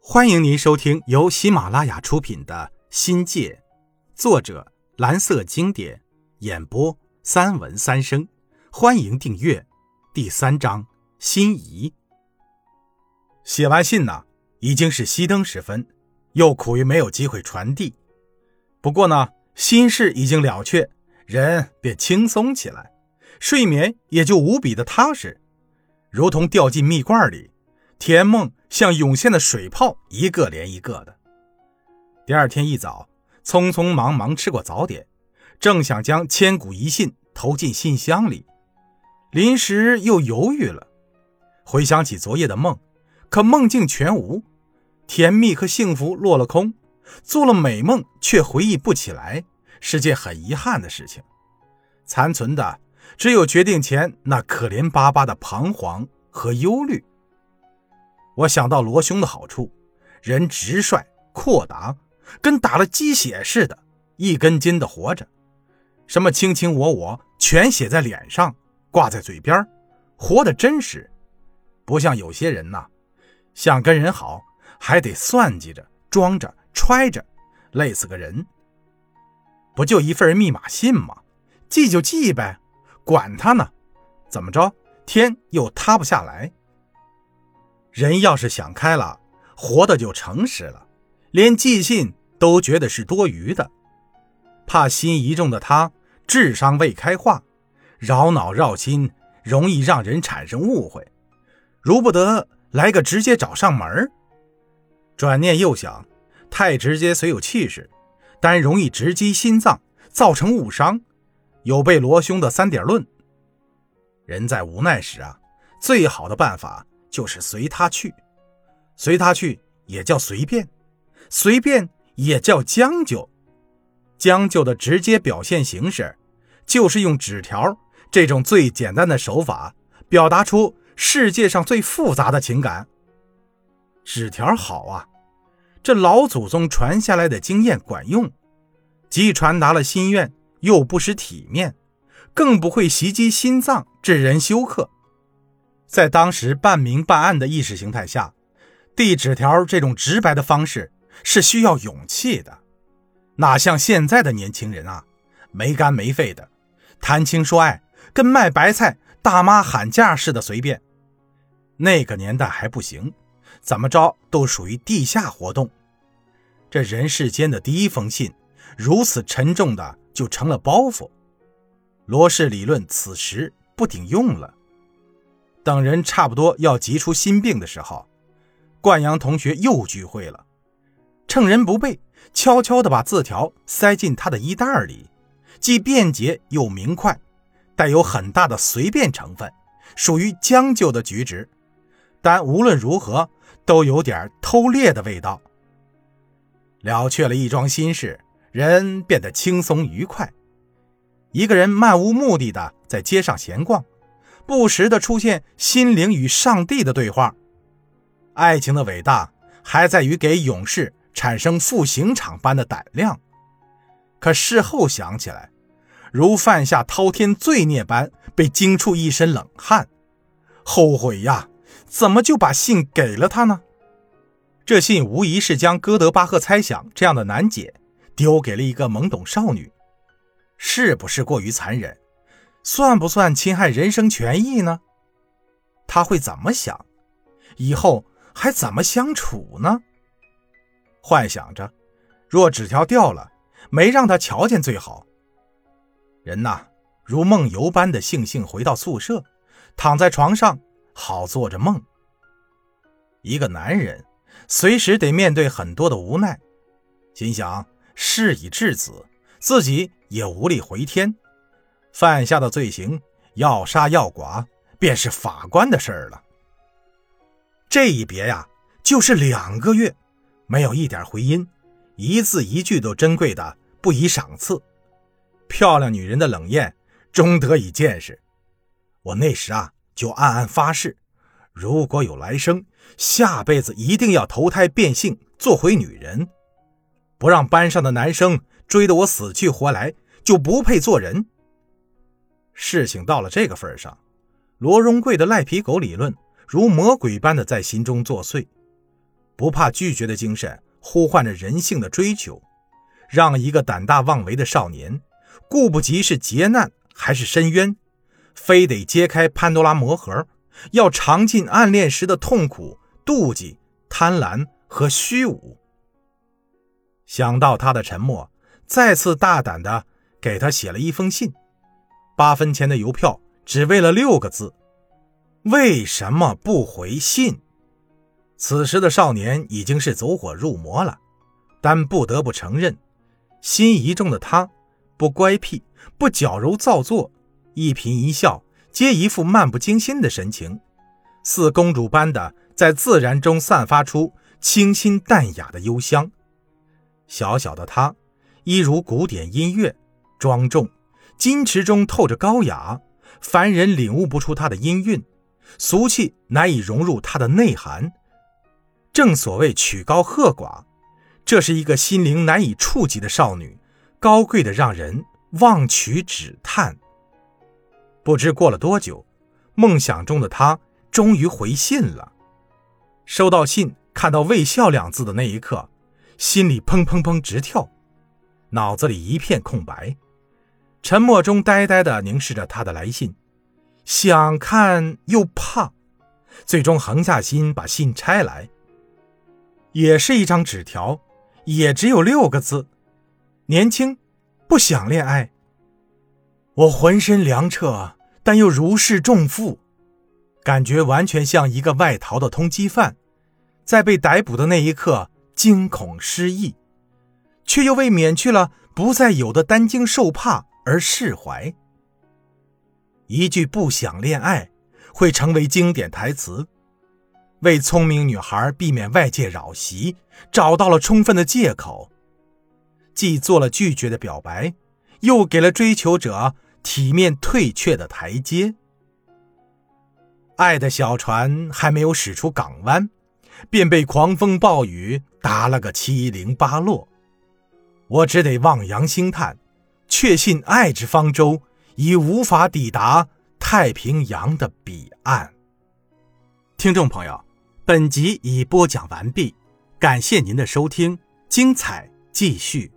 欢迎您收听由喜马拉雅出品的《新界》，作者蓝色经典，演播三文三生。欢迎订阅。第三章，心仪。写完信呢，已经是熄灯时分，又苦于没有机会传递。不过呢，心事已经了却，人便轻松起来，睡眠也就无比的踏实，如同掉进蜜罐里。甜梦像涌现的水泡，一个连一个的。第二天一早，匆匆忙忙吃过早点，正想将千古遗信投进信箱里，临时又犹豫了。回想起昨夜的梦，可梦境全无，甜蜜和幸福落了空，做了美梦却回忆不起来，是件很遗憾的事情。残存的只有决定前那可怜巴巴的彷徨和忧虑。我想到罗兄的好处，人直率阔达，跟打了鸡血似的，一根筋的活着。什么卿卿我我，全写在脸上，挂在嘴边，活得真实。不像有些人呐，想跟人好，还得算计着、装着、揣着，累死个人。不就一份密码信吗？记就记呗，管他呢，怎么着，天又塌不下来。人要是想开了，活的就诚实了，连寄信都觉得是多余的。怕心一重的他智商未开化，扰脑绕心，容易让人产生误会。如不得来个直接找上门转念又想，太直接虽有气势，但容易直击心脏，造成误伤。有悖罗兄的三点论。人在无奈时啊，最好的办法。就是随他去，随他去也叫随便，随便也叫将就。将就的直接表现形式，就是用纸条这种最简单的手法，表达出世界上最复杂的情感。纸条好啊，这老祖宗传下来的经验管用，既传达了心愿，又不失体面，更不会袭击心脏，致人休克。在当时半明半暗的意识形态下，递纸条这种直白的方式是需要勇气的，哪像现在的年轻人啊，没肝没肺的，谈情说爱跟卖白菜大妈喊价似的随便。那个年代还不行，怎么着都属于地下活动。这人世间的第一封信，如此沉重的就成了包袱。罗氏理论此时不顶用了。等人差不多要急出心病的时候，冠阳同学又聚会了。趁人不备，悄悄地把字条塞进他的衣袋里，既便捷又明快，带有很大的随便成分，属于将就的举止。但无论如何，都有点偷猎的味道。了却了一桩心事，人变得轻松愉快。一个人漫无目的的在街上闲逛。不时的出现心灵与上帝的对话。爱情的伟大还在于给勇士产生赴刑场般的胆量。可事后想起来，如犯下滔天罪孽般被惊出一身冷汗，后悔呀！怎么就把信给了他呢？这信无疑是将哥德巴赫猜想这样的难解丢给了一个懵懂少女，是不是过于残忍？算不算侵害人身权益呢？他会怎么想？以后还怎么相处呢？幻想着，若纸条掉了，没让他瞧见最好。人呐，如梦游般的悻悻回到宿舍，躺在床上，好做着梦。一个男人，随时得面对很多的无奈，心想事已至此，自己也无力回天。犯下的罪行，要杀要剐，便是法官的事儿了。这一别呀，就是两个月，没有一点回音，一字一句都珍贵的不以赏赐。漂亮女人的冷艳，终得以见识。我那时啊，就暗暗发誓，如果有来生，下辈子一定要投胎变性，做回女人，不让班上的男生追得我死去活来，就不配做人。事情到了这个份上，罗荣贵的赖皮狗理论如魔鬼般的在心中作祟。不怕拒绝的精神呼唤着人性的追求，让一个胆大妄为的少年，顾不及是劫难还是深渊，非得揭开潘多拉魔盒，要尝尽暗恋时的痛苦、妒忌、贪婪和虚无。想到他的沉默，再次大胆的给他写了一封信，八分钱的邮票，只为了六个字：为什么不回信？此时的少年已经是走火入魔了，但不得不承认，心一重的他，不乖僻，不矫揉造作，一颦一笑皆一副漫不经心的神情，似公主般的在自然中散发出清新淡雅的幽香。小小的他，一如古典音乐，庄重、矜持中透着高雅，凡人领悟不出她的音韵，俗气难以融入她的内涵。正所谓曲高和寡，这是一个心灵难以触及的少女，高贵的让人望曲止叹。不知过了多久，梦想中的他终于回信了。收到信，看到“微笑”两字的那一刻。心里砰砰砰直跳，脑子里一片空白，沉默中呆呆地凝视着他的来信，想看又怕，最终横下心把信拆来。也是一张纸条，也只有六个字：年轻，不想恋爱。我浑身凉彻，但又如释重负，感觉完全像一个外逃的通缉犯，在被逮捕的那一刻。惊恐失忆，却又为免去了不再有的担惊受怕而释怀。一句“不想恋爱”会成为经典台词，为聪明女孩避免外界扰袭找到了充分的借口，既做了拒绝的表白，又给了追求者体面退却的台阶。爱的小船还没有驶出港湾。便被狂风暴雨打了个七零八落，我只得望洋兴叹，确信爱之方舟已无法抵达太平洋的彼岸。听众朋友，本集已播讲完毕，感谢您的收听，精彩继续。